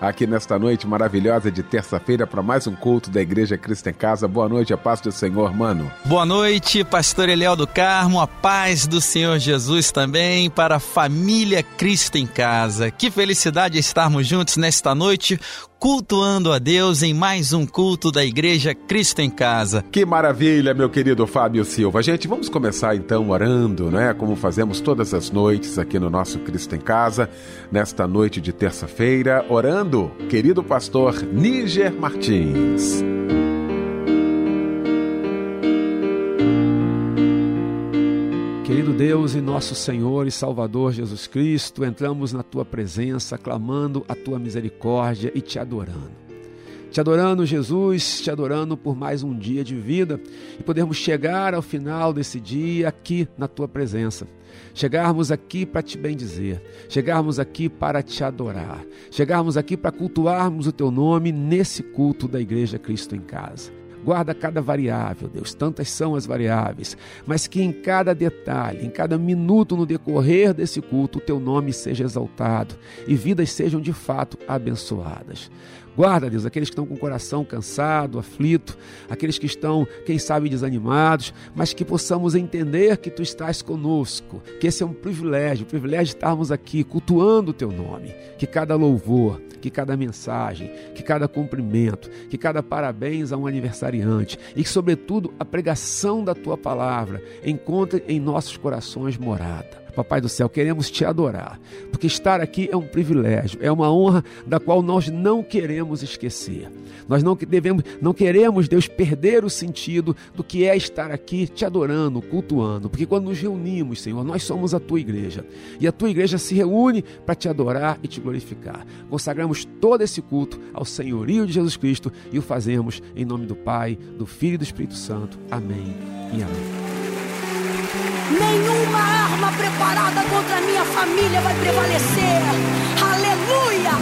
aqui nesta noite maravilhosa de terça-feira para mais um culto da Igreja Cristo em Casa. Boa noite, a paz do Senhor, mano. Boa noite, pastor Eliel do Carmo, a paz do Senhor Jesus também para a família Cristo em Casa. Que felicidade estarmos juntos nesta noite cultuando a Deus em mais um culto da Igreja Cristo em Casa. Que maravilha, meu querido Fábio Silva. Gente, vamos começar então orando, né? Como fazemos todas as noites aqui no nosso Cristo em Casa, nesta noite de terça-feira, orando, querido pastor Níger Martins. Querido Deus e nosso Senhor e Salvador Jesus Cristo, entramos na tua presença, clamando a tua misericórdia e te adorando. Te adorando, Jesus, te adorando por mais um dia de vida e podermos chegar ao final desse dia aqui na tua presença. Chegarmos aqui para te bendizer, chegarmos aqui para te adorar, chegarmos aqui para cultuarmos o teu nome nesse culto da Igreja Cristo em Casa. Guarda cada variável, Deus, tantas são as variáveis, mas que em cada detalhe, em cada minuto no decorrer desse culto, o teu nome seja exaltado e vidas sejam de fato abençoadas. Guarda, Deus, aqueles que estão com o coração cansado, aflito, aqueles que estão, quem sabe, desanimados, mas que possamos entender que Tu estás conosco, que esse é um privilégio, o privilégio de estarmos aqui cultuando o Teu nome, que cada louvor, que cada mensagem, que cada cumprimento, que cada parabéns a um aniversariante e que, sobretudo, a pregação da Tua palavra encontre em nossos corações morada. Papai do céu, queremos te adorar, porque estar aqui é um privilégio, é uma honra da qual nós não queremos esquecer. Nós não devemos, não queremos, Deus, perder o sentido do que é estar aqui te adorando, cultuando, porque quando nos reunimos, Senhor, nós somos a tua igreja e a tua igreja se reúne para te adorar e te glorificar. Consagramos todo esse culto ao senhorio de Jesus Cristo e o fazemos em nome do Pai, do Filho e do Espírito Santo. Amém e amém. Nenhuma arma preparada contra a minha família vai prevalecer. Aleluia!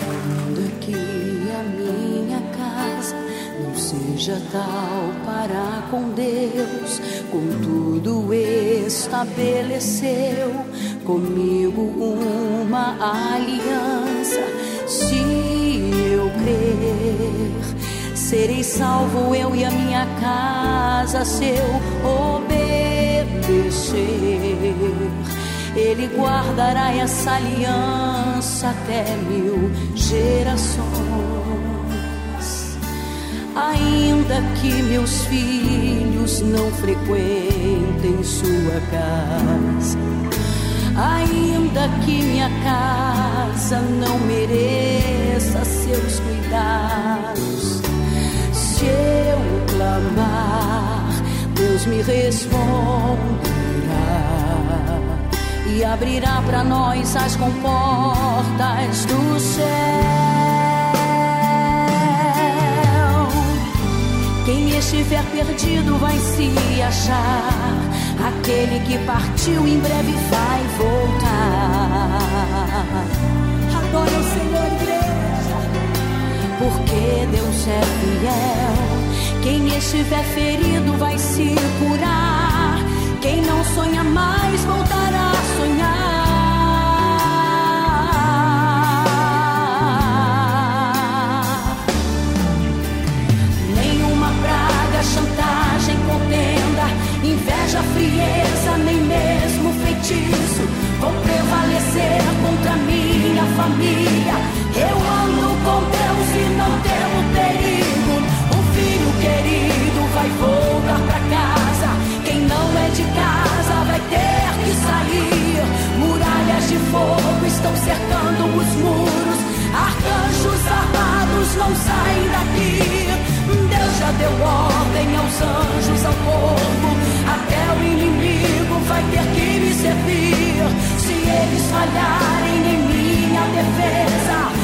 Ainda que a minha casa não seja tal para com Deus, contudo estabeleceu comigo uma aliança. Se eu crer serei salvo eu e a minha casa se eu obedecer. Ele guardará essa aliança até mil gerações. Ainda que meus filhos não frequentem sua casa, ainda que minha casa não mereça seus cuidados se eu clamar, Deus me responderá e abrirá para nós as comportas do céu. Quem estiver perdido vai se achar. Aquele que partiu em breve vai voltar. Adora o Senhor, porque Deus é fiel. Quem estiver ferido vai se curar. Quem não sonha mais voltará a sonhar. Nenhuma praga, chantagem, contenda, inveja, frieza, nem mesmo feitiço vão prevalecer contra minha família. Eu ando com Deus e não temo perigo. Um filho querido vai voltar pra casa. Quem não é de casa vai ter que sair. Muralhas de fogo estão cercando os muros. Arcanjos armados não saem daqui. Deus já deu ordem aos anjos, ao povo. Até o inimigo vai ter que me servir. Se eles falharem em minha defesa,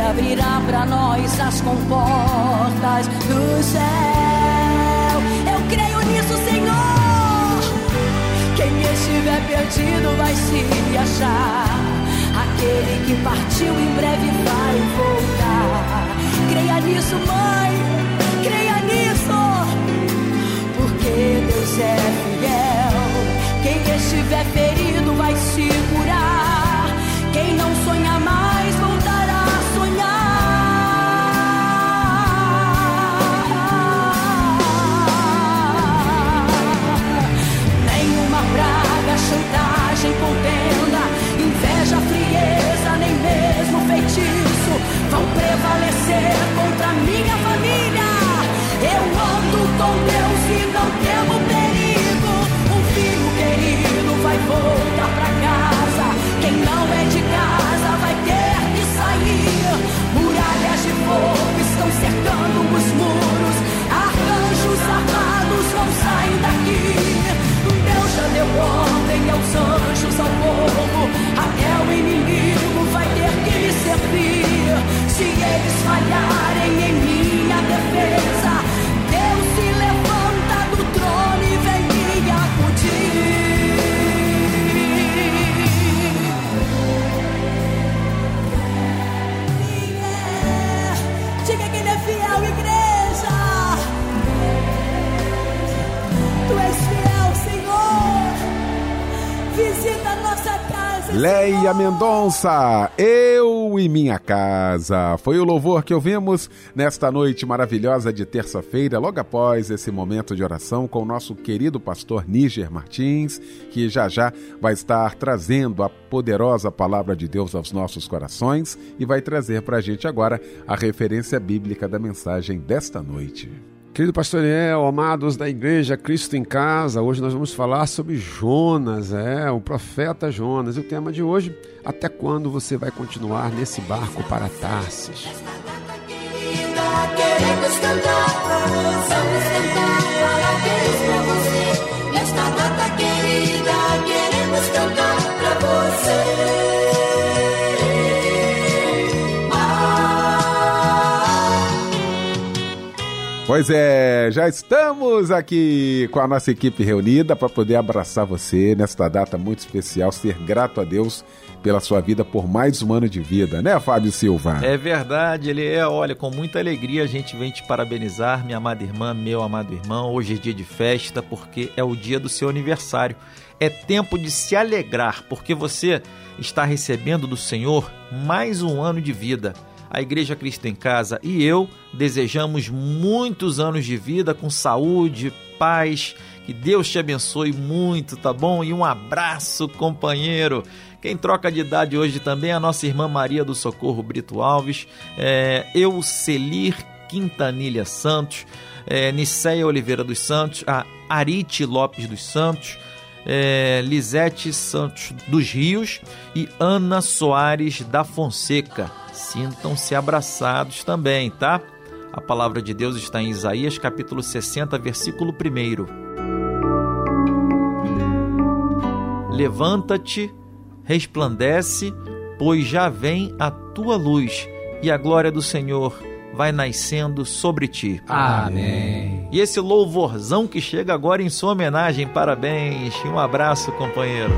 abrirá para nós as comportas do céu. Eu creio nisso, Senhor. Quem estiver perdido vai se achar. Aquele que partiu em breve vai voltar. Creia nisso, mãe. Creia nisso. Porque Deus é fiel. Quem estiver ferido vai se curar. Prevalecer contra minha família. Eu ando com Deus e não temo perigo. Um filho querido vai voltar pra casa. Quem não é de casa vai ter que sair. Muralhas de fogo estão cercando os muros. Arcanjos armados não saem daqui. Deus já deu ordem aos anjos, ao povo. Se eles falharem em minha Leia. Mendonça, eu e minha casa. Foi o louvor que ouvimos nesta noite maravilhosa de terça-feira, logo após esse momento de oração com o nosso querido pastor Níger Martins, que já já vai estar trazendo a poderosa palavra de Deus aos nossos corações e vai trazer para a gente agora a referência bíblica da mensagem desta noite. Querido pastor Eliel, amados da igreja Cristo em Casa, hoje nós vamos falar sobre Jonas, é, o profeta Jonas. E o tema de hoje, até quando você vai continuar nesse barco para Tarsis? Queremos cantar, vamos cantar, parabéns pra você. Nesta data querida, queremos cantar pra você. Pois é, já estamos aqui com a nossa equipe reunida para poder abraçar você nesta data muito especial, ser grato a Deus pela sua vida por mais um ano de vida, né, Fábio Silva? É verdade, ele é. Olha, com muita alegria a gente vem te parabenizar, minha amada irmã, meu amado irmão. Hoje é dia de festa porque é o dia do seu aniversário. É tempo de se alegrar porque você está recebendo do Senhor mais um ano de vida. A Igreja Cristo em Casa e eu desejamos muitos anos de vida com saúde, paz. Que Deus te abençoe muito, tá bom? E um abraço, companheiro. Quem troca de idade hoje também é a nossa irmã Maria do Socorro Brito Alves, é, eu, Celir Quintanilha Santos, é, Niceia Oliveira dos Santos, a Arite Lopes dos Santos, é, Lisete Santos dos Rios e Ana Soares da Fonseca. Sintam-se abraçados também, tá? A palavra de Deus está em Isaías capítulo 60, versículo 1. Levanta-te, resplandece, pois já vem a tua luz e a glória do Senhor vai nascendo sobre ti. Amém. E esse louvorzão que chega agora em sua homenagem, parabéns. Um abraço, companheiro.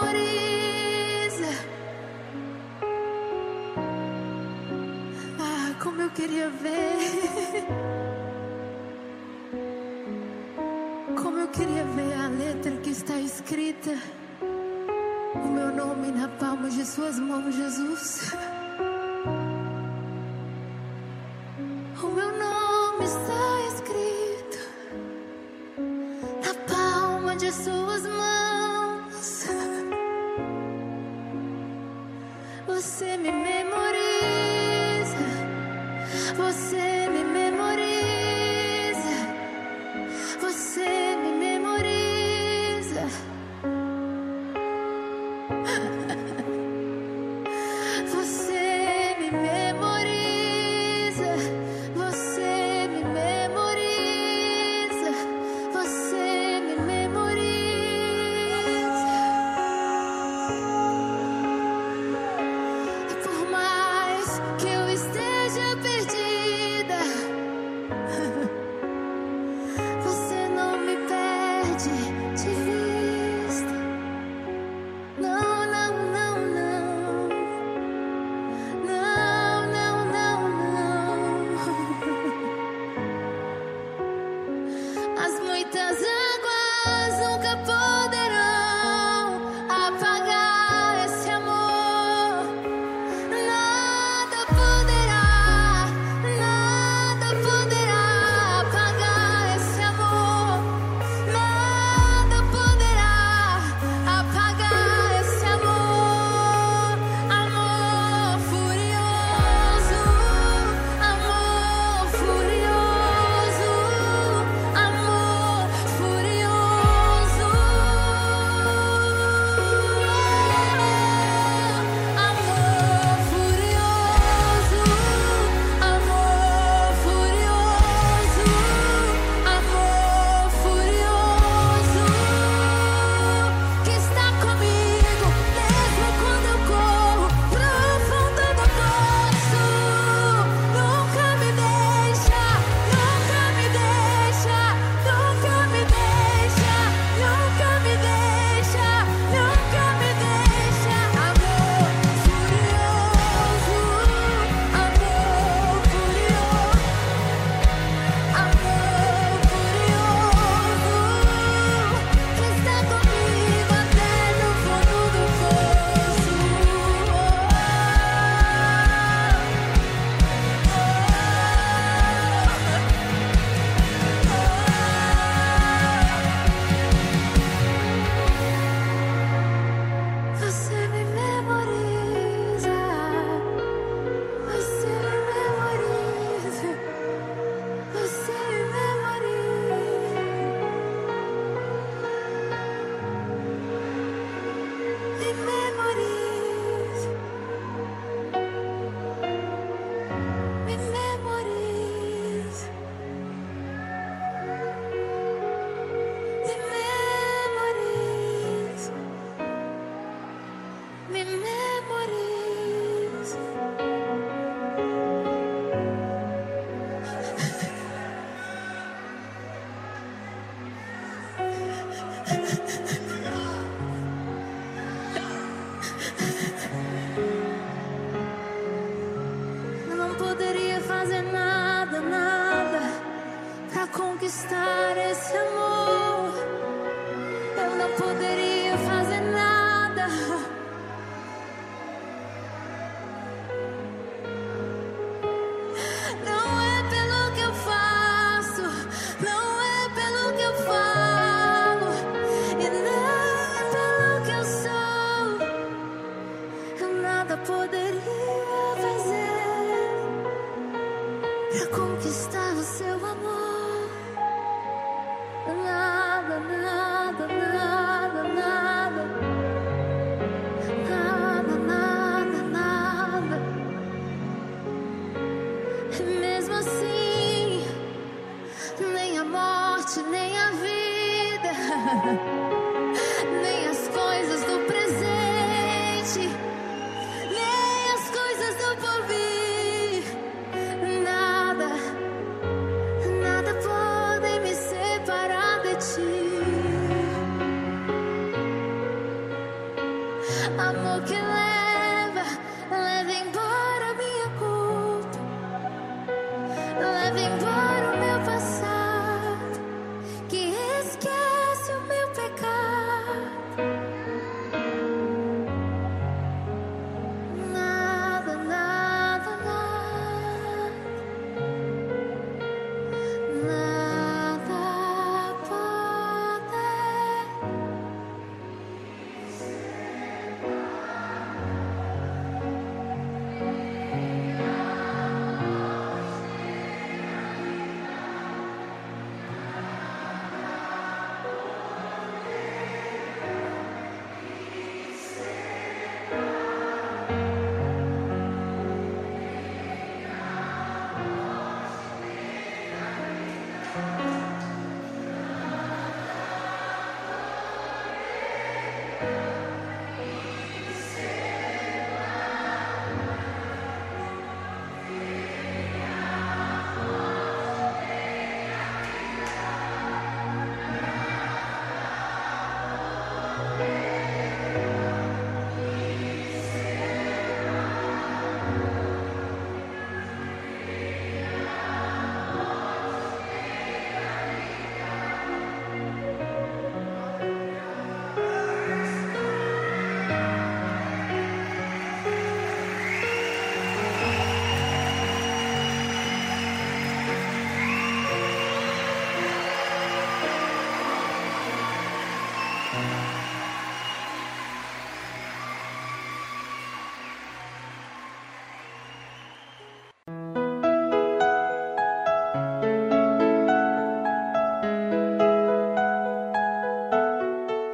memoriza. Ah, como eu queria ver. Como eu queria ver a letra que está escrita. O meu nome na palma de Suas mãos, Jesus.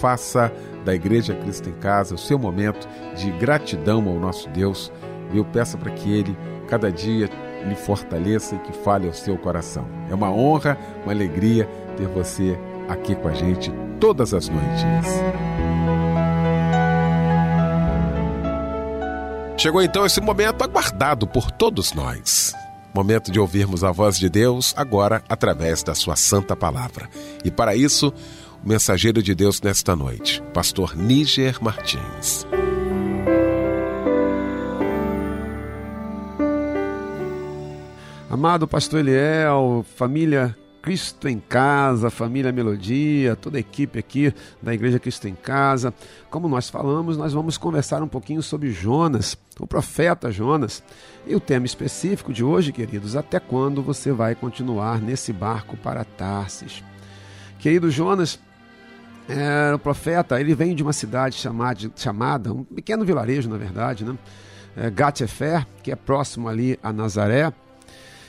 Faça da Igreja Cristo em Casa o seu momento de gratidão ao nosso Deus. Eu peço para que Ele cada dia lhe fortaleça e que fale ao seu coração. É uma honra, uma alegria ter você aqui com a gente todas as noites. Chegou então esse momento aguardado por todos nós. Momento de ouvirmos a voz de Deus agora através da sua santa palavra. E para isso, o mensageiro de Deus nesta noite, pastor Níger Martins. Amado pastor Eliel, família Cristo em Casa, família Melodia, toda a equipe aqui da Igreja Cristo em Casa. Como nós falamos, nós vamos conversar um pouquinho sobre Jonas, o profeta Jonas. E o tema específico de hoje, queridos, até quando você vai continuar nesse barco para Tarsis? Querido Jonas, o profeta, ele vem de uma cidade chamada, chamada um pequeno vilarejo, na verdade, né? É, Gatefer, que é próximo ali a Nazaré.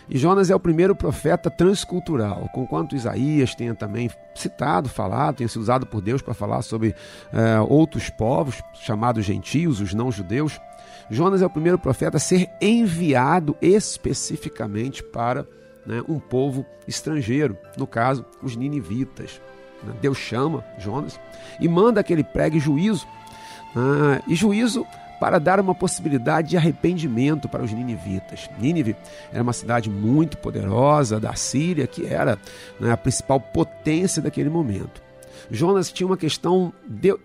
E Jonas é o primeiro profeta transcultural, conquanto Isaías tenha também citado, falado, tenha sido usado por Deus para falar sobre é, outros povos, chamados gentios, os não-judeus. Jonas é o primeiro profeta a ser enviado especificamente para né, um povo estrangeiro, no caso, os ninivitas. Deus chama Jonas e manda que ele pregue juízo. Ah, e juízo para dar uma possibilidade de arrependimento para os ninivitas. Nínive era uma cidade muito poderosa da Síria, que era né, a principal potência daquele momento. Jonas tinha uma questão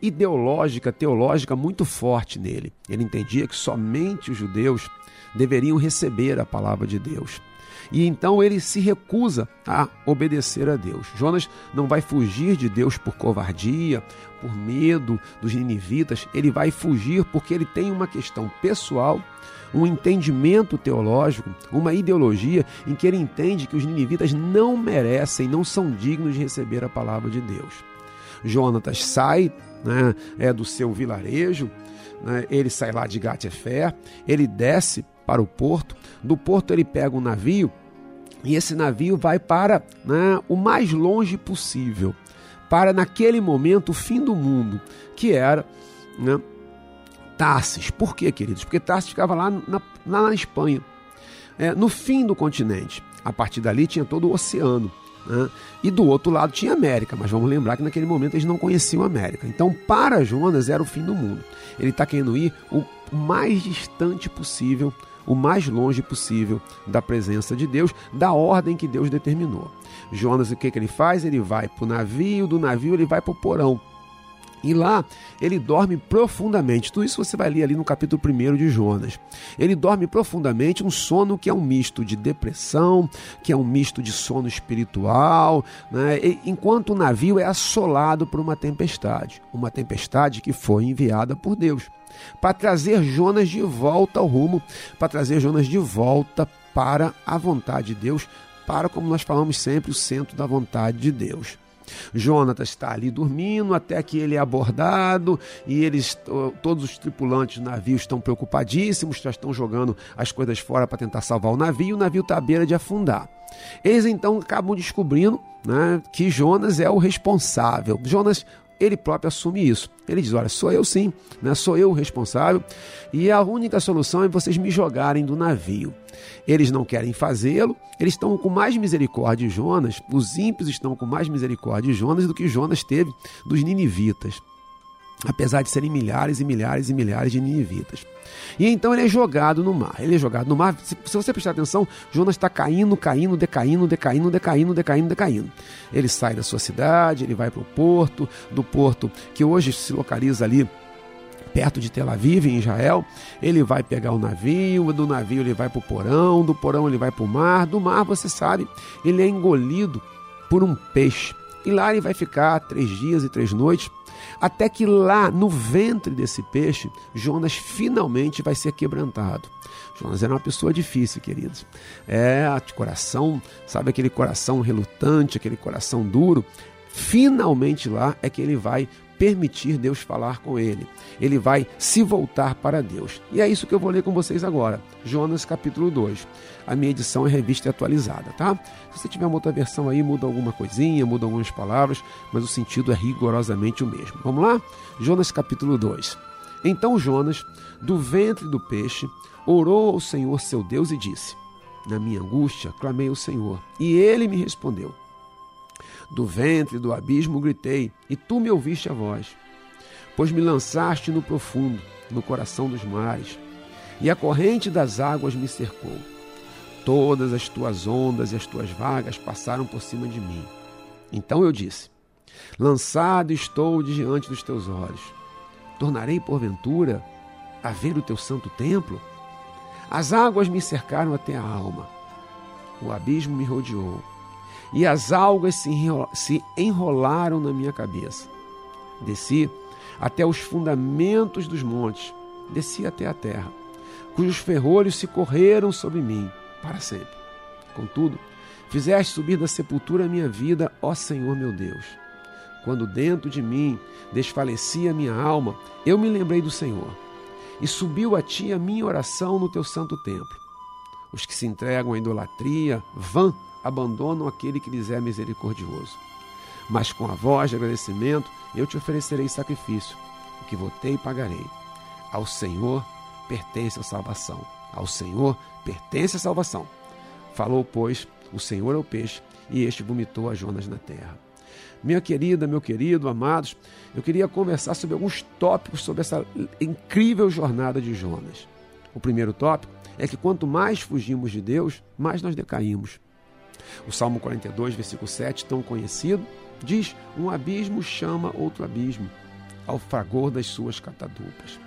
ideológica, teológica muito forte nele. Ele entendia que somente os judeus deveriam receber a palavra de Deus. E então ele se recusa a obedecer a Deus. Jonas não vai fugir de Deus por covardia, por medo dos ninivitas, ele vai fugir porque ele tem uma questão pessoal um entendimento teológico, uma ideologia em que ele entende que os ninivitas não merecem, não são dignos de receber a palavra de Deus. Jonatas sai né, é do seu vilarejo, né, ele sai lá de Gatefé, ele desce para o porto, do porto ele pega um navio e esse navio vai para né, o mais longe possível, para naquele momento o fim do mundo, que era né, Tarsis. Por quê, queridos? Porque Tarsis ficava lá na, lá na Espanha, é, no fim do continente. A partir dali tinha todo o oceano. Né? E do outro lado tinha América, mas vamos lembrar que naquele momento eles não conheciam a América. Então, para Jonas, era o fim do mundo. Ele está querendo ir o mais distante possível, o mais longe possível da presença de Deus, da ordem que Deus determinou. Jonas, o que, que ele faz? Ele vai para o navio, do navio ele vai para o porão. E lá ele dorme profundamente. Tudo isso você vai ler ali no capítulo 1 de Jonas. Ele dorme profundamente, um sono que é um misto de depressão, que é um misto de sono espiritual, né? enquanto o navio é assolado por uma tempestade. Uma tempestade que foi enviada por Deus para trazer Jonas de volta ao rumo, para trazer Jonas de volta para a vontade de Deus, para, como nós falamos sempre, o centro da vontade de Deus. Jonatas está ali dormindo até que ele é abordado e eles, todos os tripulantes do navio estão preocupadíssimos, já estão jogando as coisas fora para tentar salvar o navio e o navio está à beira de afundar. Eles então acabam descobrindo né, que Jonas é o responsável. Jonas ele próprio assume isso. Ele diz: Olha, sou eu sim, né? sou eu o responsável, e a única solução é vocês me jogarem do navio. Eles não querem fazê-lo, eles estão com mais misericórdia de Jonas, os ímpios estão com mais misericórdia de Jonas do que Jonas teve dos ninivitas apesar de serem milhares e milhares e milhares de ninivitas. E então ele é jogado no mar. Ele é jogado no mar. Se, se você prestar atenção, Jonas está caindo, caindo, decaindo, decaindo, decaindo, decaindo, decaindo. Ele sai da sua cidade, ele vai para o porto, do porto que hoje se localiza ali perto de Tel Aviv, em Israel. Ele vai pegar o navio, do navio ele vai para o porão, do porão ele vai para o mar, do mar, você sabe, ele é engolido por um peixe. E lá ele vai ficar três dias e três noites até que lá no ventre desse peixe, Jonas finalmente vai ser quebrantado. Jonas era uma pessoa difícil, queridos. É, coração, sabe aquele coração relutante, aquele coração duro. Finalmente lá é que ele vai permitir Deus falar com ele. Ele vai se voltar para Deus. E é isso que eu vou ler com vocês agora. Jonas capítulo 2. A minha edição é revista e atualizada, tá? Se você tiver uma outra versão aí, muda alguma coisinha, muda algumas palavras, mas o sentido é rigorosamente o mesmo. Vamos lá? Jonas capítulo 2. Então Jonas, do ventre do peixe, orou ao Senhor seu Deus e disse: Na minha angústia, clamei ao Senhor, e ele me respondeu. Do ventre do abismo gritei, e tu me ouviste a voz. Pois me lançaste no profundo, no coração dos mares, e a corrente das águas me cercou. Todas as tuas ondas e as tuas vagas passaram por cima de mim. Então eu disse: Lançado estou diante dos teus olhos. Tornarei porventura a ver o teu santo templo? As águas me cercaram até a alma. O abismo me rodeou e as algas se enrolaram na minha cabeça. Desci até os fundamentos dos montes, desci até a terra, cujos ferrolhos se correram sobre mim para sempre. Contudo, fizeste subir da sepultura a minha vida, ó Senhor meu Deus. Quando dentro de mim desfalecia a minha alma, eu me lembrei do Senhor, e subiu a ti a minha oração no teu santo templo. Os que se entregam à idolatria, vã abandonam aquele que lhes é misericordioso. Mas com a voz de agradecimento eu te oferecerei sacrifício, o que votei pagarei. Ao Senhor pertence a salvação. Ao Senhor pertence a salvação. Falou, pois, o Senhor ao peixe, e este vomitou a Jonas na terra. Minha querida, meu querido, amados, eu queria conversar sobre alguns tópicos sobre essa incrível jornada de Jonas. O primeiro tópico é que quanto mais fugimos de Deus, mais nós decaímos. O Salmo 42, versículo 7, tão conhecido, diz: Um abismo chama outro abismo, ao fragor das suas catadupas.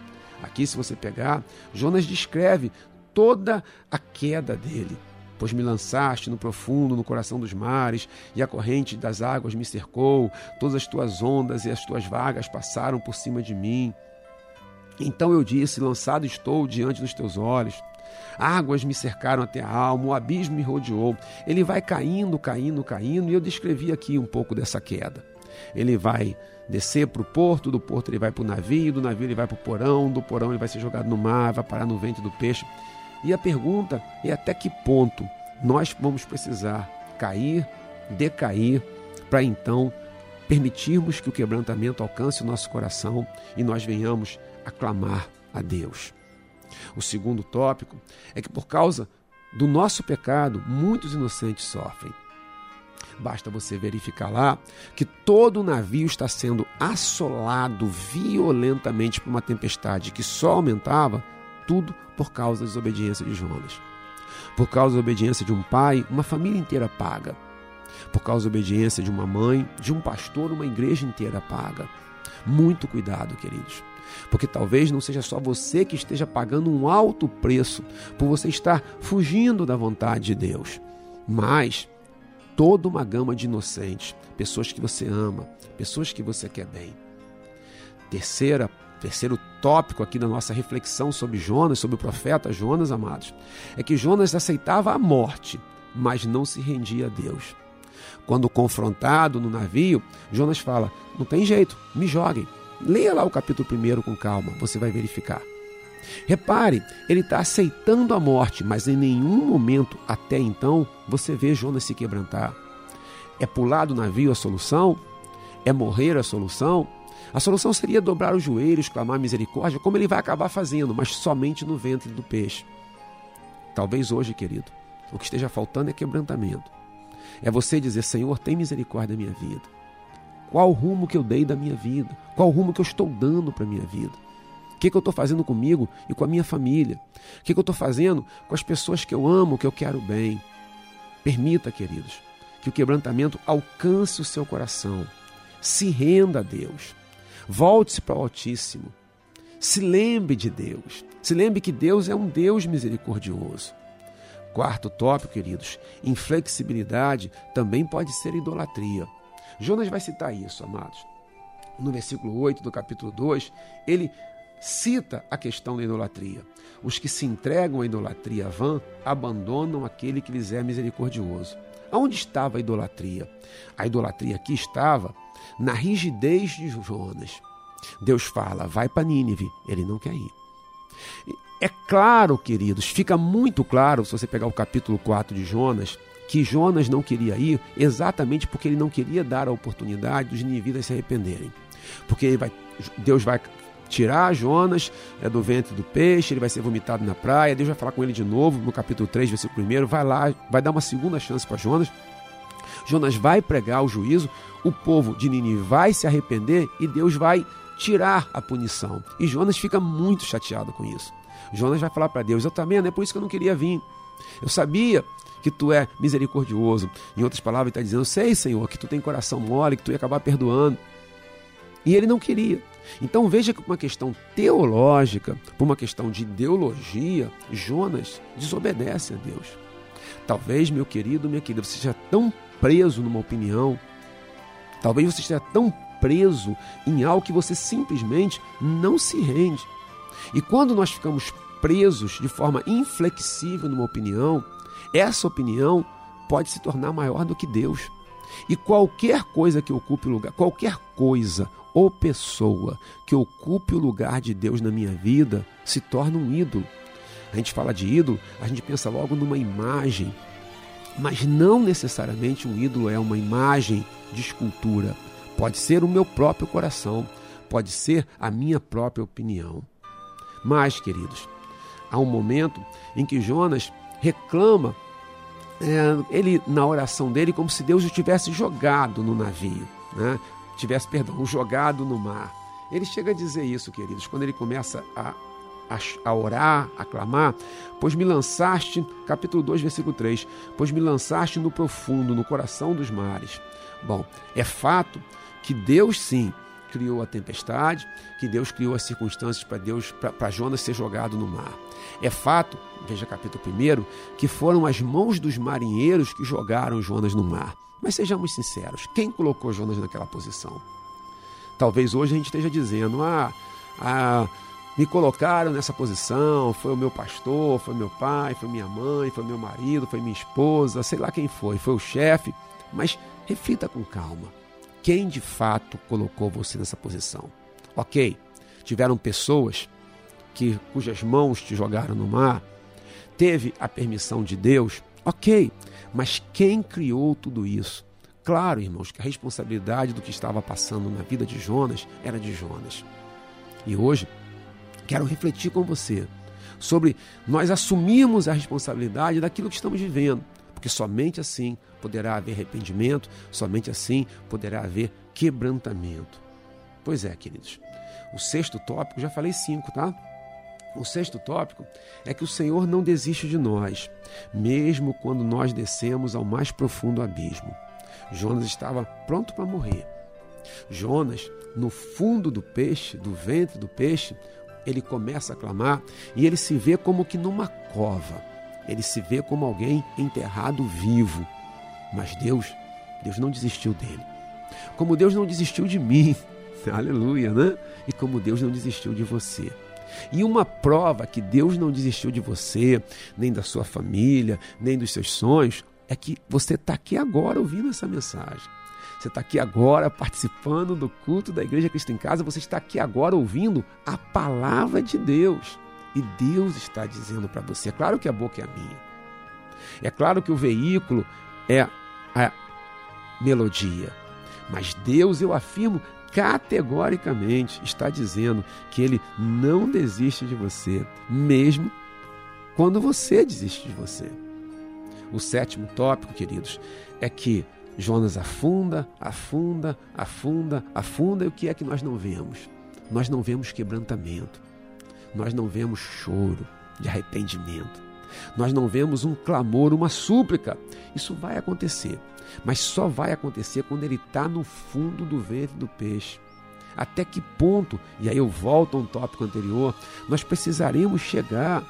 Aqui, se você pegar, Jonas descreve toda a queda dele. Pois me lançaste no profundo, no coração dos mares, e a corrente das águas me cercou, todas as tuas ondas e as tuas vagas passaram por cima de mim. Então eu disse: Lançado estou diante dos teus olhos. Águas me cercaram até a alma, o abismo me rodeou. Ele vai caindo, caindo, caindo, e eu descrevi aqui um pouco dessa queda. Ele vai descer para o porto, do porto ele vai para o navio, do navio ele vai para o porão, do porão ele vai ser jogado no mar, vai parar no ventre do peixe. E a pergunta é até que ponto nós vamos precisar cair, decair, para então permitirmos que o quebrantamento alcance o nosso coração e nós venhamos aclamar a Deus. O segundo tópico é que por causa do nosso pecado, muitos inocentes sofrem. Basta você verificar lá que todo o navio está sendo assolado violentamente por uma tempestade que só aumentava, tudo por causa da desobediência de Jonas. Por causa da obediência de um pai, uma família inteira paga. Por causa da obediência de uma mãe, de um pastor, uma igreja inteira paga. Muito cuidado, queridos. Porque talvez não seja só você que esteja pagando um alto preço por você estar fugindo da vontade de Deus, mas toda uma gama de inocentes, pessoas que você ama, pessoas que você quer bem. Terceira, terceiro tópico aqui da nossa reflexão sobre Jonas, sobre o profeta Jonas, amados, é que Jonas aceitava a morte, mas não se rendia a Deus. Quando confrontado no navio, Jonas fala: Não tem jeito, me joguem. Leia lá o capítulo 1 com calma, você vai verificar. Repare, ele está aceitando a morte, mas em nenhum momento até então você vê Jonas se quebrantar. É pular do navio a solução? É morrer a solução? A solução seria dobrar os joelhos, clamar misericórdia, como ele vai acabar fazendo, mas somente no ventre do peixe. Talvez hoje, querido, o que esteja faltando é quebrantamento. É você dizer: Senhor, tem misericórdia da minha vida. Qual o rumo que eu dei da minha vida? Qual o rumo que eu estou dando para a minha vida? O que, que eu estou fazendo comigo e com a minha família? O que, que eu estou fazendo com as pessoas que eu amo, que eu quero bem? Permita, queridos, que o quebrantamento alcance o seu coração. Se renda a Deus. Volte-se para o Altíssimo. Se lembre de Deus. Se lembre que Deus é um Deus misericordioso. Quarto tópico, queridos, inflexibilidade também pode ser idolatria. Jonas vai citar isso, amados. No versículo 8 do capítulo 2, ele cita a questão da idolatria. Os que se entregam à idolatria vã abandonam aquele que lhes é misericordioso. Aonde estava a idolatria? A idolatria aqui estava na rigidez de Jonas. Deus fala, vai para Nínive. Ele não quer ir. É claro, queridos, fica muito claro, se você pegar o capítulo 4 de Jonas, que Jonas não queria ir exatamente porque ele não queria dar a oportunidade dos ninivitas se arrependerem. Porque vai, Deus vai tirar Jonas é, do ventre do peixe, ele vai ser vomitado na praia, Deus vai falar com ele de novo no capítulo 3, versículo 1, vai lá, vai dar uma segunda chance para Jonas. Jonas vai pregar o juízo, o povo de Ninive vai se arrepender e Deus vai tirar a punição. E Jonas fica muito chateado com isso. Jonas vai falar para Deus: Eu também, é por isso que eu não queria vir. Eu sabia que tu é misericordioso. Em outras palavras, ele está dizendo: Eu sei, Senhor, que tu tem coração mole, que tu ia acabar perdoando. E ele não queria. Então veja que por uma questão teológica, por uma questão de ideologia, Jonas desobedece a Deus. Talvez, meu querido, minha querida, você esteja tão preso numa opinião, talvez você esteja tão preso em algo que você simplesmente não se rende. E quando nós ficamos presos de forma inflexível numa opinião, essa opinião pode se tornar maior do que Deus. E qualquer coisa que ocupe o lugar, qualquer coisa ou pessoa que ocupe o lugar de Deus na minha vida se torna um ídolo. A gente fala de ídolo, a gente pensa logo numa imagem, mas não necessariamente um ídolo é uma imagem de escultura. Pode ser o meu próprio coração, pode ser a minha própria opinião. Mas, queridos, há um momento em que Jonas reclama é, ele na oração dele como se Deus o tivesse jogado no navio, né? tivesse, perdão, jogado no mar. Ele chega a dizer isso, queridos, quando ele começa a, a, a orar, a clamar, pois me lançaste, capítulo 2, versículo 3, pois me lançaste no profundo, no coração dos mares. Bom, é fato que Deus sim criou a tempestade, que Deus criou as circunstâncias para Deus para Jonas ser jogado no mar. É fato, veja capítulo 1, que foram as mãos dos marinheiros que jogaram Jonas no mar. Mas sejamos sinceros, quem colocou Jonas naquela posição? Talvez hoje a gente esteja dizendo: ah, ah, me colocaram nessa posição, foi o meu pastor, foi meu pai, foi minha mãe, foi meu marido, foi minha esposa, sei lá quem foi, foi o chefe. Mas reflita com calma. Quem de fato colocou você nessa posição? Ok, tiveram pessoas que cujas mãos te jogaram no mar, teve a permissão de Deus, ok, mas quem criou tudo isso? Claro, irmãos, que a responsabilidade do que estava passando na vida de Jonas era de Jonas. E hoje, quero refletir com você sobre nós assumirmos a responsabilidade daquilo que estamos vivendo, porque somente assim poderá haver arrependimento, somente assim poderá haver quebrantamento. Pois é, queridos. O sexto tópico, já falei cinco, tá? O sexto tópico é que o Senhor não desiste de nós, mesmo quando nós descemos ao mais profundo abismo. Jonas estava pronto para morrer. Jonas, no fundo do peixe, do ventre do peixe, ele começa a clamar e ele se vê como que numa cova. Ele se vê como alguém enterrado vivo. Mas Deus, Deus não desistiu dele. Como Deus não desistiu de mim. Aleluia, né? E como Deus não desistiu de você. E uma prova que Deus não desistiu de você, nem da sua família, nem dos seus sonhos, é que você está aqui agora ouvindo essa mensagem. Você está aqui agora participando do culto da Igreja Cristo em Casa, você está aqui agora ouvindo a palavra de Deus. E Deus está dizendo para você: é claro que a boca é a minha. É claro que o veículo é a melodia. Mas Deus, eu afirmo, categoricamente está dizendo que ele não desiste de você, mesmo quando você desiste de você. O sétimo tópico, queridos, é que Jonas afunda, afunda, afunda, afunda, e o que é que nós não vemos? Nós não vemos quebrantamento, nós não vemos choro de arrependimento, nós não vemos um clamor, uma súplica. Isso vai acontecer, mas só vai acontecer quando ele está no fundo do ventre do peixe. Até que ponto, e aí eu volto a um tópico anterior, nós precisaremos chegar?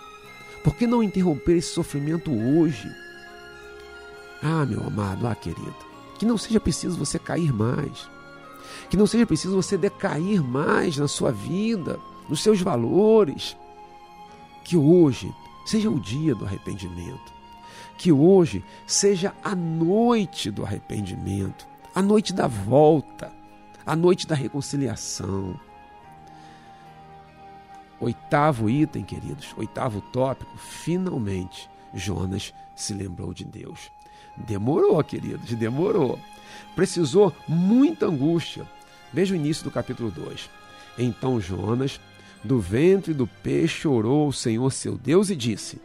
Por que não interromper esse sofrimento hoje? Ah, meu amado, ah, querido, que não seja preciso você cair mais, que não seja preciso você decair mais na sua vida, nos seus valores, que hoje seja o dia do arrependimento que hoje seja a noite do arrependimento, a noite da volta, a noite da reconciliação. Oitavo item, queridos, oitavo tópico, finalmente Jonas se lembrou de Deus. Demorou, queridos, demorou. Precisou muita angústia. Veja o início do capítulo 2. Então Jonas, do ventre do peixe, orou ao Senhor seu Deus e disse: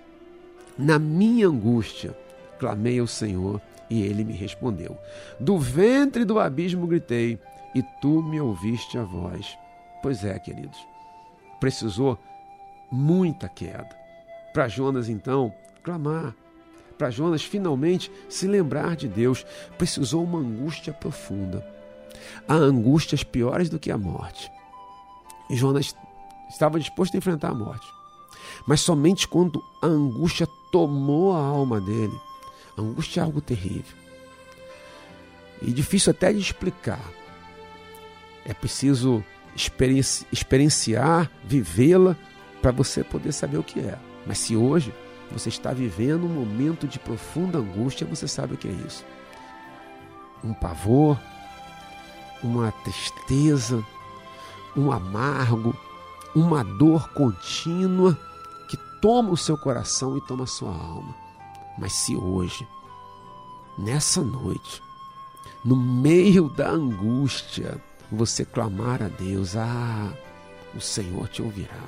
na minha angústia, clamei ao Senhor e ele me respondeu. Do ventre do abismo gritei e tu me ouviste a voz. Pois é, queridos, precisou muita queda. Para Jonas, então, clamar. Para Jonas finalmente se lembrar de Deus, precisou uma angústia profunda. Há angústias piores do que a morte. Jonas estava disposto a enfrentar a morte. Mas somente quando a angústia tomou a alma dele. A angústia é algo terrível. E difícil até de explicar. É preciso experienci experienciar, vivê-la, para você poder saber o que é. Mas se hoje você está vivendo um momento de profunda angústia, você sabe o que é isso. Um pavor, uma tristeza, um amargo, uma dor contínua toma o seu coração e toma a sua alma. Mas se hoje, nessa noite, no meio da angústia, você clamar a Deus, ah, o Senhor te ouvirá.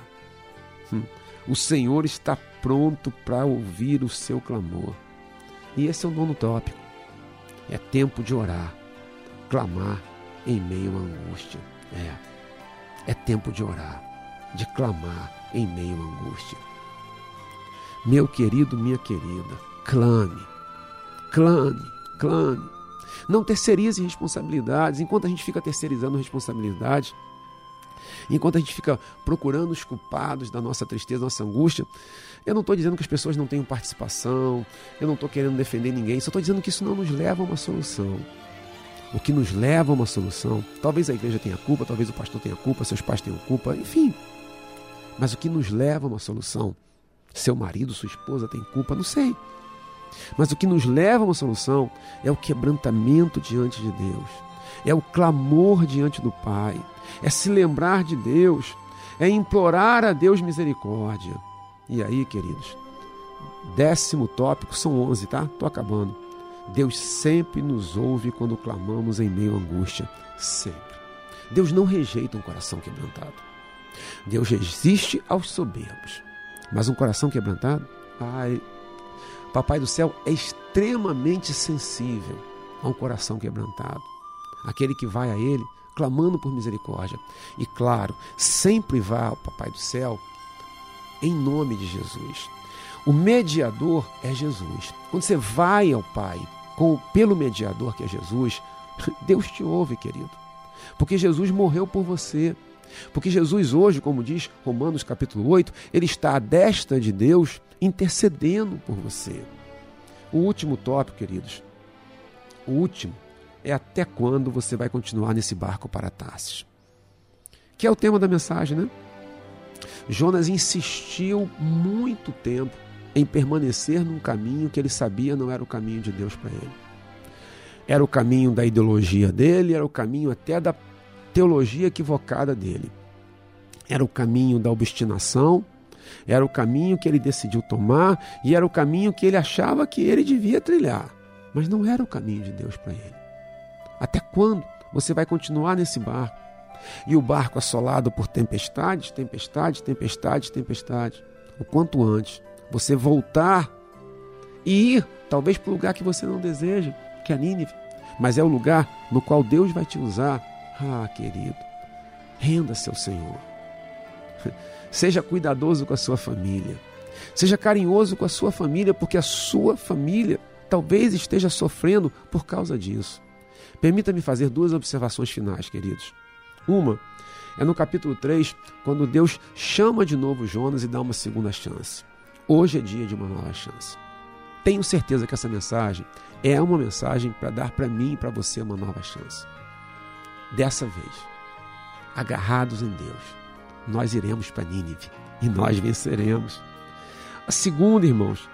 Hum, o Senhor está pronto para ouvir o seu clamor. E esse é o nono tópico. É tempo de orar, clamar em meio à angústia. É, é tempo de orar, de clamar em meio à angústia. Meu querido, minha querida, clame, clame, clame. Não terceirize responsabilidades. Enquanto a gente fica terceirizando responsabilidades, enquanto a gente fica procurando os culpados da nossa tristeza, da nossa angústia, eu não estou dizendo que as pessoas não tenham participação, eu não estou querendo defender ninguém, só estou dizendo que isso não nos leva a uma solução. O que nos leva a uma solução, talvez a igreja tenha culpa, talvez o pastor tenha culpa, seus pais tenham culpa, enfim. Mas o que nos leva a uma solução, seu marido, sua esposa tem culpa, não sei. Mas o que nos leva a uma solução é o quebrantamento diante de Deus, é o clamor diante do Pai, é se lembrar de Deus, é implorar a Deus misericórdia. E aí, queridos, décimo tópico, são onze, tá? Tô acabando. Deus sempre nos ouve quando clamamos em meio à angústia, sempre. Deus não rejeita um coração quebrantado. Deus resiste aos soberbos, mas um coração quebrantado, ai, Papai do céu é extremamente sensível a um coração quebrantado. Aquele que vai a Ele clamando por misericórdia. E claro, sempre vá ao Papai do céu em nome de Jesus. O mediador é Jesus. Quando você vai ao Pai com, pelo mediador que é Jesus, Deus te ouve, querido. Porque Jesus morreu por você. Porque Jesus hoje, como diz Romanos capítulo 8, ele está à destra de Deus intercedendo por você. O último tópico, queridos, o último é até quando você vai continuar nesse barco para Tarsis. Que é o tema da mensagem, né? Jonas insistiu muito tempo em permanecer num caminho que ele sabia não era o caminho de Deus para ele. Era o caminho da ideologia dele, era o caminho até da teologia equivocada dele. Era o caminho da obstinação, era o caminho que ele decidiu tomar e era o caminho que ele achava que ele devia trilhar. Mas não era o caminho de Deus para ele. Até quando você vai continuar nesse barco? E o barco assolado por tempestades, tempestades, tempestades, tempestades. O quanto antes você voltar e ir, talvez para o lugar que você não deseja, que é Nínive, mas é o lugar no qual Deus vai te usar. Ah, querido, renda-se ao Senhor. Seja cuidadoso com a sua família. Seja carinhoso com a sua família, porque a sua família talvez esteja sofrendo por causa disso. Permita-me fazer duas observações finais, queridos. Uma é no capítulo 3, quando Deus chama de novo Jonas e dá uma segunda chance. Hoje é dia de uma nova chance. Tenho certeza que essa mensagem é uma mensagem para dar para mim e para você uma nova chance. Dessa vez, agarrados em Deus nós iremos para Nínive e nós venceremos. A segunda, irmãos,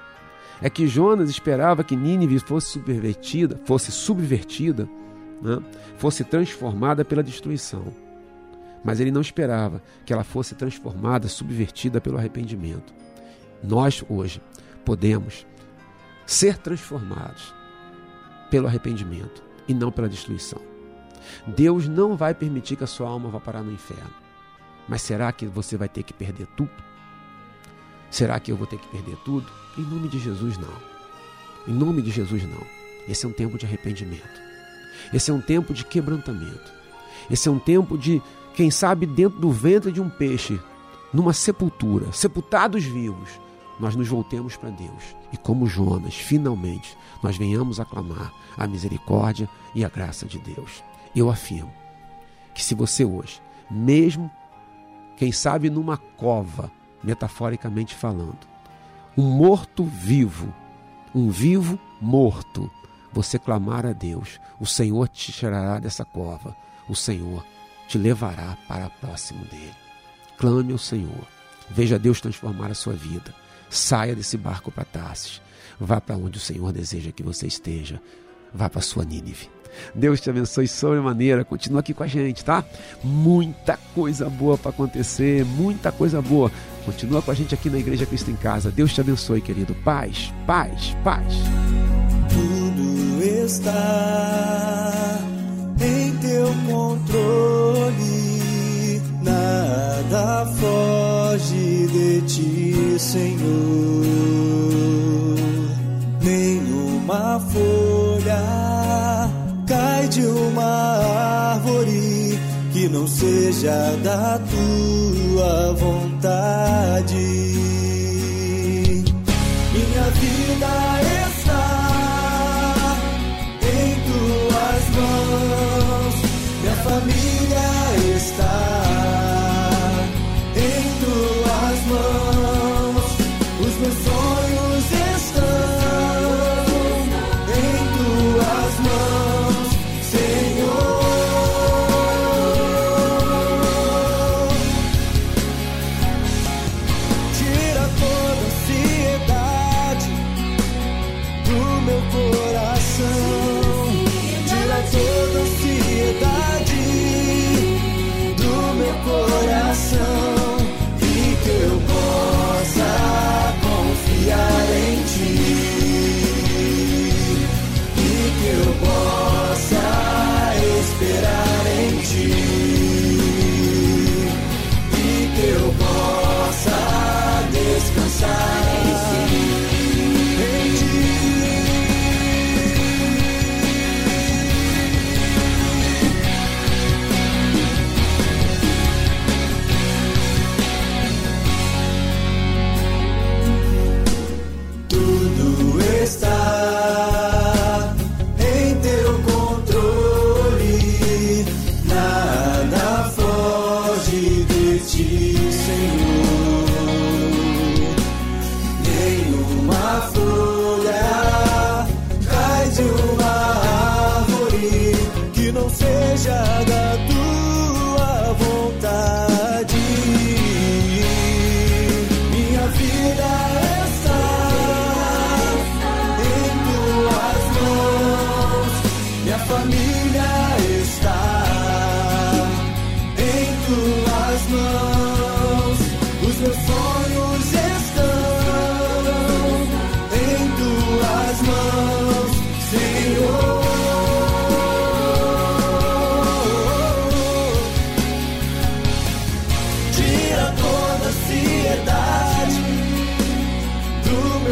é que Jonas esperava que Nínive fosse subvertida, fosse subvertida, né? fosse transformada pela destruição. Mas ele não esperava que ela fosse transformada, subvertida pelo arrependimento. Nós hoje podemos ser transformados pelo arrependimento e não pela destruição. Deus não vai permitir que a sua alma vá parar no inferno. Mas será que você vai ter que perder tudo? Será que eu vou ter que perder tudo? Em nome de Jesus, não. Em nome de Jesus, não. Esse é um tempo de arrependimento. Esse é um tempo de quebrantamento. Esse é um tempo de, quem sabe, dentro do ventre de um peixe, numa sepultura, sepultados vivos, nós nos voltemos para Deus. E como Jonas, finalmente, nós venhamos aclamar a misericórdia e a graça de Deus. Eu afirmo que se você hoje, mesmo quem sabe numa cova, metaforicamente falando. Um morto vivo, um vivo morto. Você clamar a Deus, o Senhor te tirará dessa cova, o Senhor te levará para próximo dele. Clame ao Senhor, veja Deus transformar a sua vida. Saia desse barco para Tarsis, vá para onde o Senhor deseja que você esteja, vá para sua Nínive. Deus te abençoe sobremaneira. Continua aqui com a gente, tá? Muita coisa boa para acontecer, muita coisa boa. Continua com a gente aqui na Igreja Cristo em Casa. Deus te abençoe, querido. Paz, paz, paz. Tudo está em teu controle, nada foge de ti, Senhor. Nenhuma folha de uma árvore que não seja da tua vontade. Minha vida está em tuas mãos, minha família.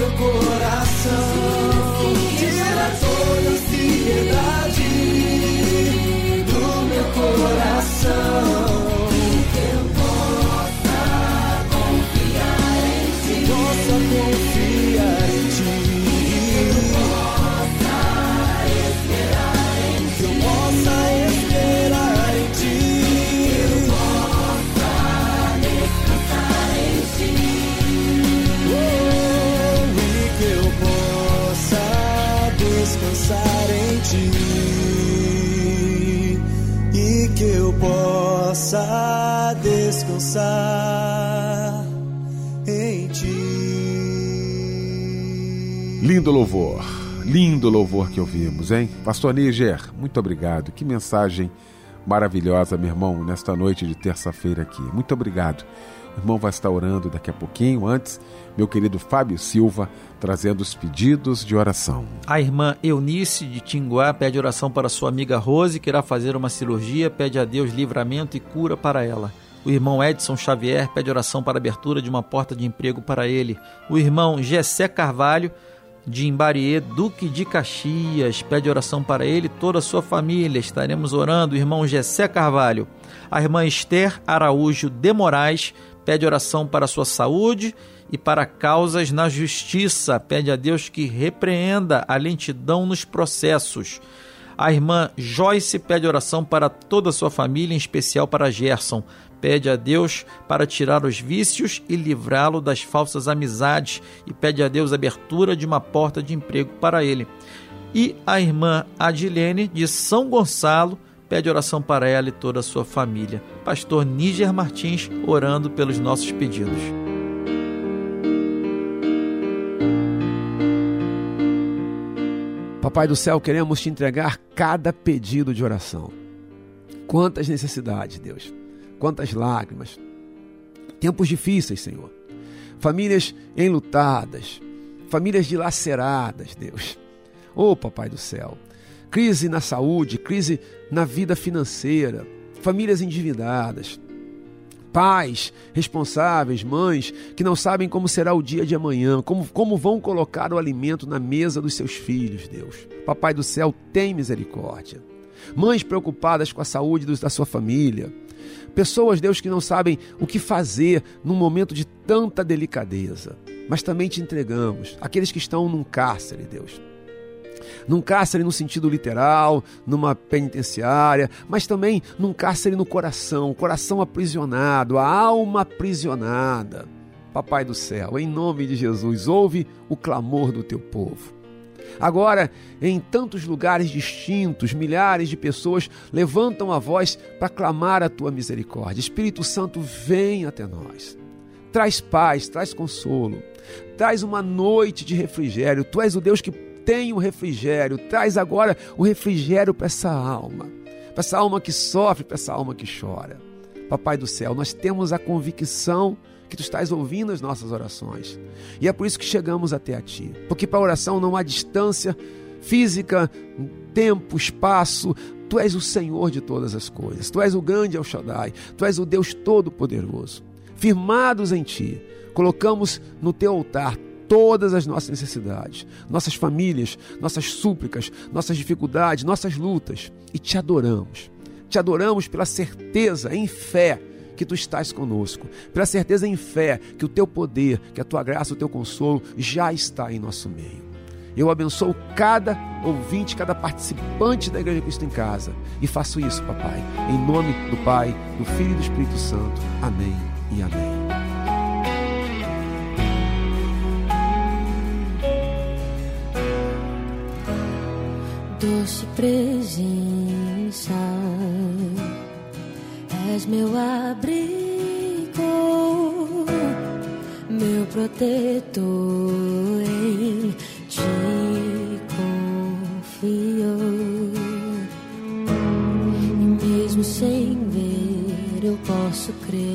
meu coração. Tira toda a ansiedade do meu coração. Tua Lindo louvor, lindo louvor que ouvimos, hein? Pastor Níger, muito obrigado. Que mensagem maravilhosa, meu irmão, nesta noite de terça-feira aqui. Muito obrigado. O irmão vai estar orando daqui a pouquinho. Antes, meu querido Fábio Silva trazendo os pedidos de oração. A irmã Eunice de Tinguá pede oração para sua amiga Rose, que irá fazer uma cirurgia, pede a Deus livramento e cura para ela. O irmão Edson Xavier pede oração para abertura de uma porta de emprego para ele. O irmão Gessé Carvalho de Imbarie, Duque de Caxias. Pede oração para ele e toda a sua família. Estaremos orando. O irmão Gessé Carvalho. A irmã Esther Araújo de Moraes pede oração para a sua saúde e para causas na justiça. Pede a Deus que repreenda a lentidão nos processos. A irmã Joyce pede oração para toda a sua família, em especial para Gerson pede a Deus para tirar os vícios e livrá-lo das falsas amizades e pede a Deus abertura de uma porta de emprego para ele. E a irmã Adilene de São Gonçalo pede oração para ela e toda a sua família. Pastor Níger Martins orando pelos nossos pedidos. Papai do céu, queremos te entregar cada pedido de oração. Quantas necessidades, Deus quantas lágrimas. Tempos difíceis, Senhor. Famílias enlutadas, famílias dilaceradas, Deus. Oh, Papai do céu. Crise na saúde, crise na vida financeira, famílias endividadas, pais responsáveis, mães que não sabem como será o dia de amanhã, como, como vão colocar o alimento na mesa dos seus filhos, Deus. Papai do céu, tem misericórdia. Mães preocupadas com a saúde da sua família, Pessoas, Deus, que não sabem o que fazer num momento de tanta delicadeza. Mas também te entregamos aqueles que estão num cárcere, Deus. Num cárcere no sentido literal, numa penitenciária, mas também num cárcere no coração, coração aprisionado, a alma aprisionada. Papai do céu, em nome de Jesus, ouve o clamor do teu povo. Agora, em tantos lugares distintos, milhares de pessoas levantam a voz para clamar a tua misericórdia. Espírito Santo, vem até nós. Traz paz, traz consolo, traz uma noite de refrigério. Tu és o Deus que tem o refrigério. Traz agora o refrigério para essa alma, para essa alma que sofre, para essa alma que chora. Papai do céu, nós temos a convicção que tu estás ouvindo as nossas orações. E é por isso que chegamos até a ti. Porque para a oração não há distância física, tempo, espaço. Tu és o Senhor de todas as coisas. Tu és o grande El Shaddai. Tu és o Deus Todo-Poderoso. Firmados em ti, colocamos no teu altar todas as nossas necessidades, nossas famílias, nossas súplicas, nossas dificuldades, nossas lutas e te adoramos. Te adoramos pela certeza em fé que tu estás conosco, pela certeza em fé que o teu poder, que a tua graça, o teu consolo já está em nosso meio. Eu abençoo cada ouvinte, cada participante da Igreja Cristo em Casa e faço isso, papai, em nome do Pai, do Filho e do Espírito Santo. Amém e amém. Doce presença és meu abrigo, meu protetor, em ti confio. E mesmo sem ver, eu posso crer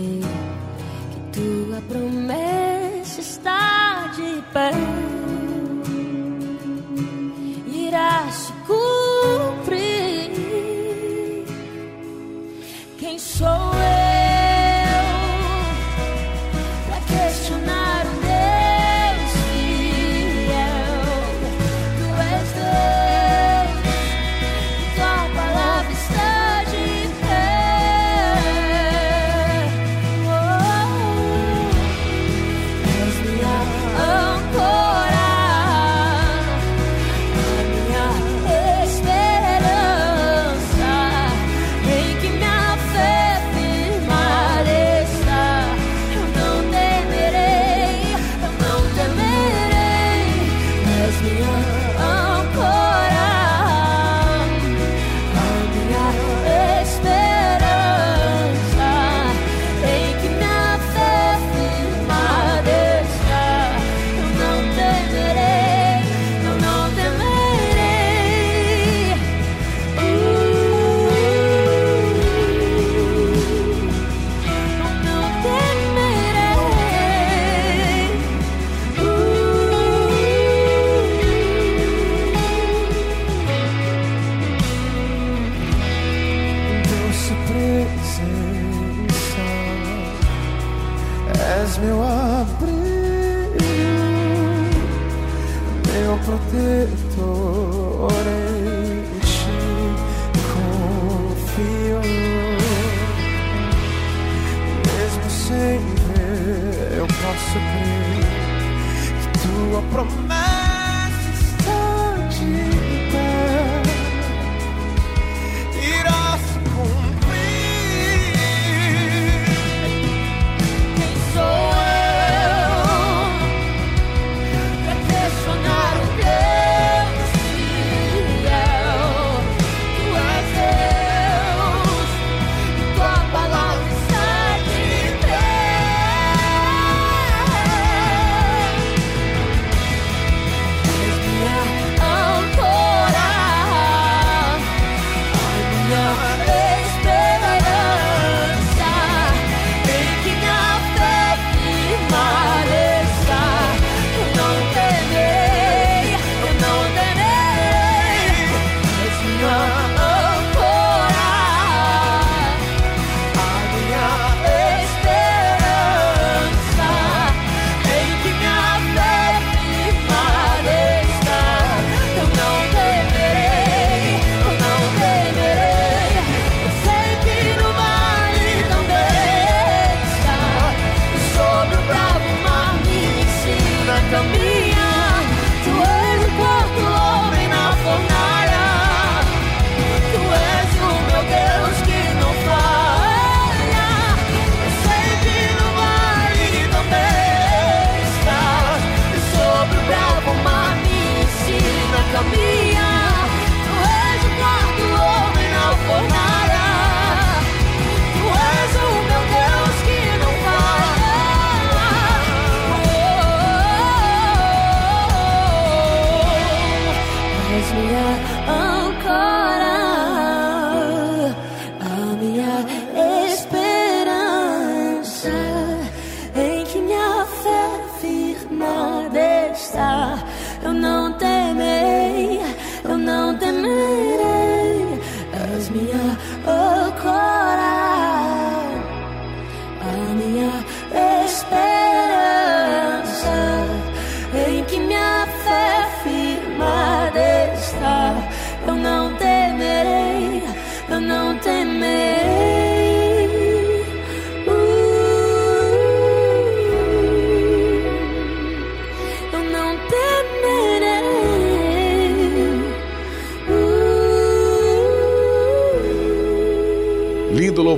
sem ver, eu posso crer que tua promessa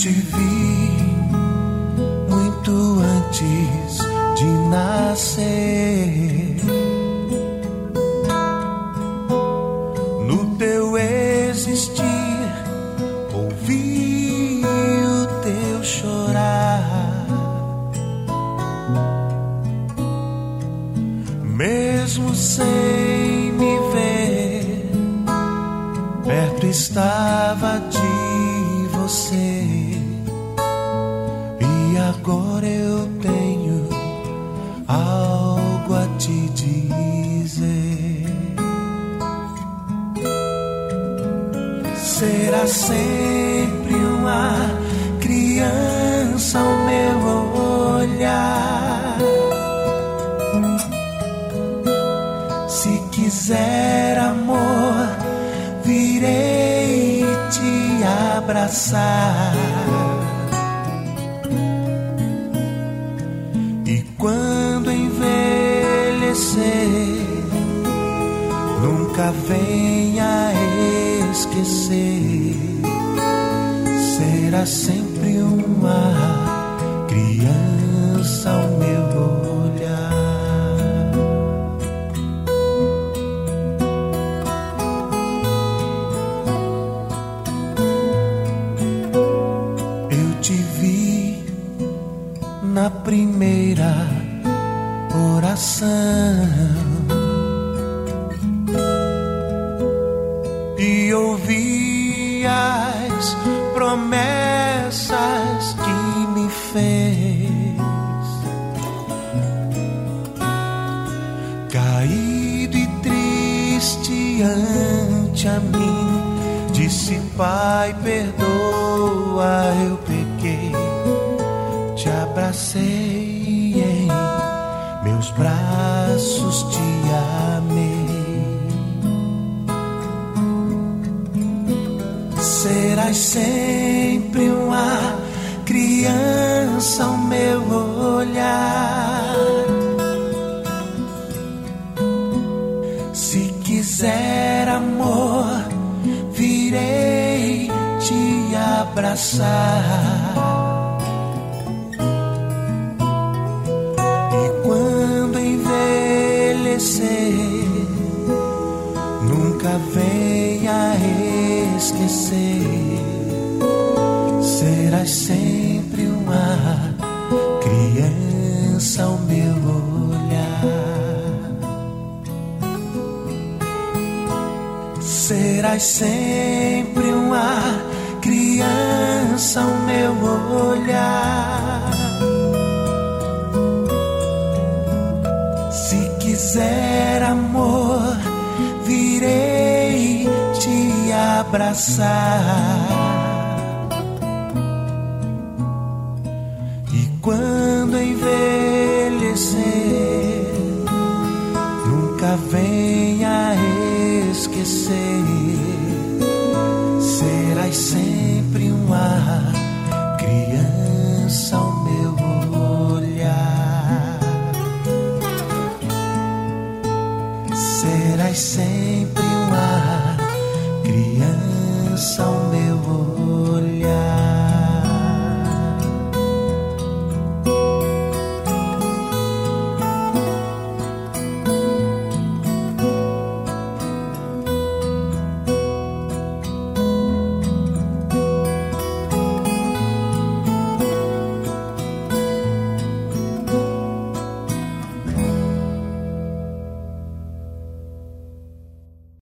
Te vi muito antes de nascer. Braços, te amei. Serás sempre uma criança ao meu olhar. Se quiser amor, virei te abraçar. Nunca venha esquecer. Serás sempre uma criança ao meu olhar. Serás sempre uma criança ao meu olhar. Se quiser amor, abraçar.